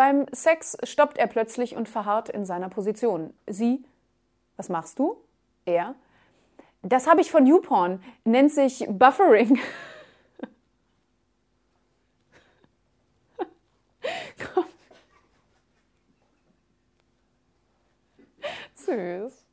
Beim Sex stoppt er plötzlich und verharrt in seiner Position. Sie, was machst du? Er, das habe ich von YouPorn, nennt sich Buffering. Komm. Süß.